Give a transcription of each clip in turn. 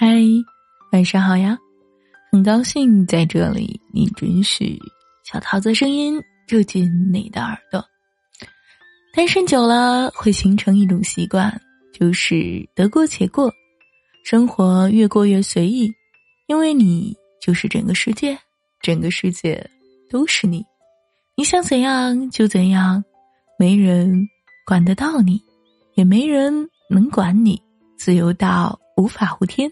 嗨，晚上好呀！很高兴在这里，你准许小桃子声音住进你的耳朵。单身久了会形成一种习惯，就是得过且过，生活越过越随意，因为你就是整个世界，整个世界都是你，你想怎样就怎样，没人管得到你，也没人能管你，自由到无法无天。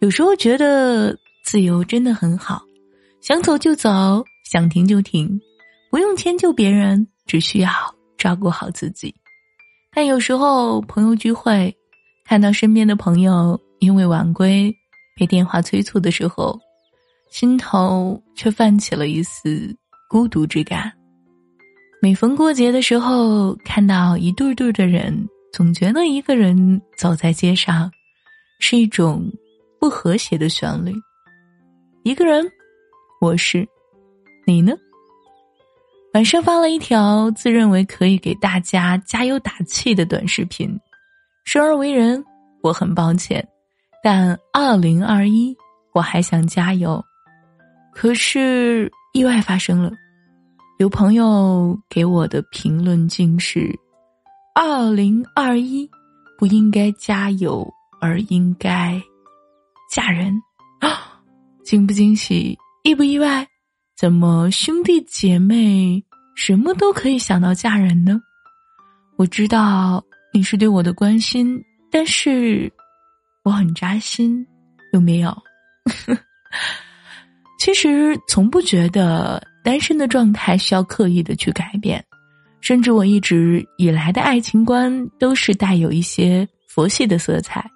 有时候觉得自由真的很好，想走就走，想停就停，不用迁就别人，只需要照顾好自己。但有时候朋友聚会，看到身边的朋友因为晚归被电话催促的时候，心头却泛起了一丝孤独之感。每逢过节的时候，看到一对对的人，总觉得一个人走在街上是一种。不和谐的旋律，一个人，我是，你呢？晚上发了一条自认为可以给大家加油打气的短视频。生而为人，我很抱歉，但二零二一我还想加油。可是意外发生了，有朋友给我的评论竟是：二零二一不应该加油，而应该。嫁人啊，惊不惊喜，意不意外？怎么兄弟姐妹什么都可以想到嫁人呢？我知道你是对我的关心，但是我很扎心，有没有？其实从不觉得单身的状态需要刻意的去改变，甚至我一直以来的爱情观都是带有一些佛系的色彩。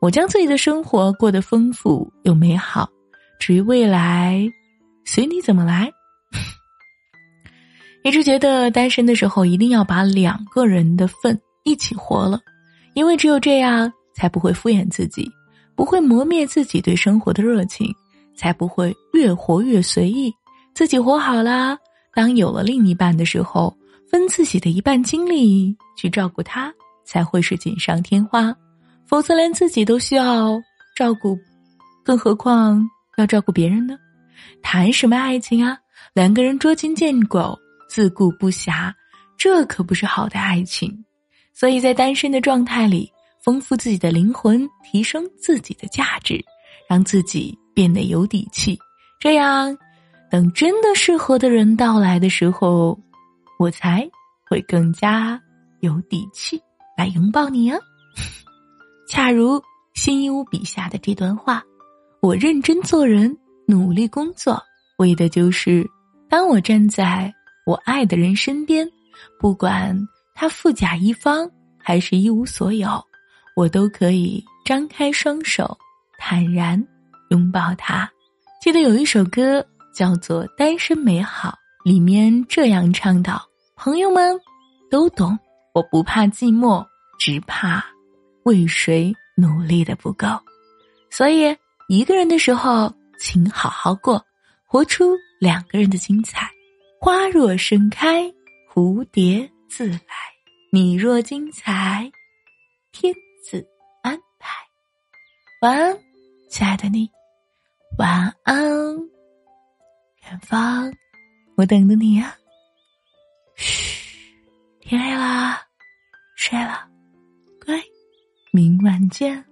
我将自己的生活过得丰富又美好，至于未来，随你怎么来。一直觉得单身的时候一定要把两个人的份一起活了，因为只有这样才不会敷衍自己，不会磨灭自己对生活的热情，才不会越活越随意。自己活好了，当有了另一半的时候，分自己的一半精力去照顾他，才会是锦上添花。否则，连自己都需要照顾，更何况要照顾别人呢？谈什么爱情啊？两个人捉襟见肘，自顾不暇，这可不是好的爱情。所以在单身的状态里，丰富自己的灵魂，提升自己的价值，让自己变得有底气。这样，等真的适合的人到来的时候，我才会更加有底气来拥抱你啊！恰如新一屋笔下的这段话，我认真做人，努力工作，为的就是当我站在我爱的人身边，不管他富甲一方还是一无所有，我都可以张开双手，坦然拥抱他。记得有一首歌叫做《单身美好》，里面这样唱道：“朋友们都懂，我不怕寂寞，只怕。”为谁努力的不够？所以一个人的时候，请好好过，活出两个人的精彩。花若盛开，蝴蝶自来；你若精彩，天自安排。晚安，亲爱的你，晚安，远方，我等着你呀。嘘，天黑啦，睡了。明晚见。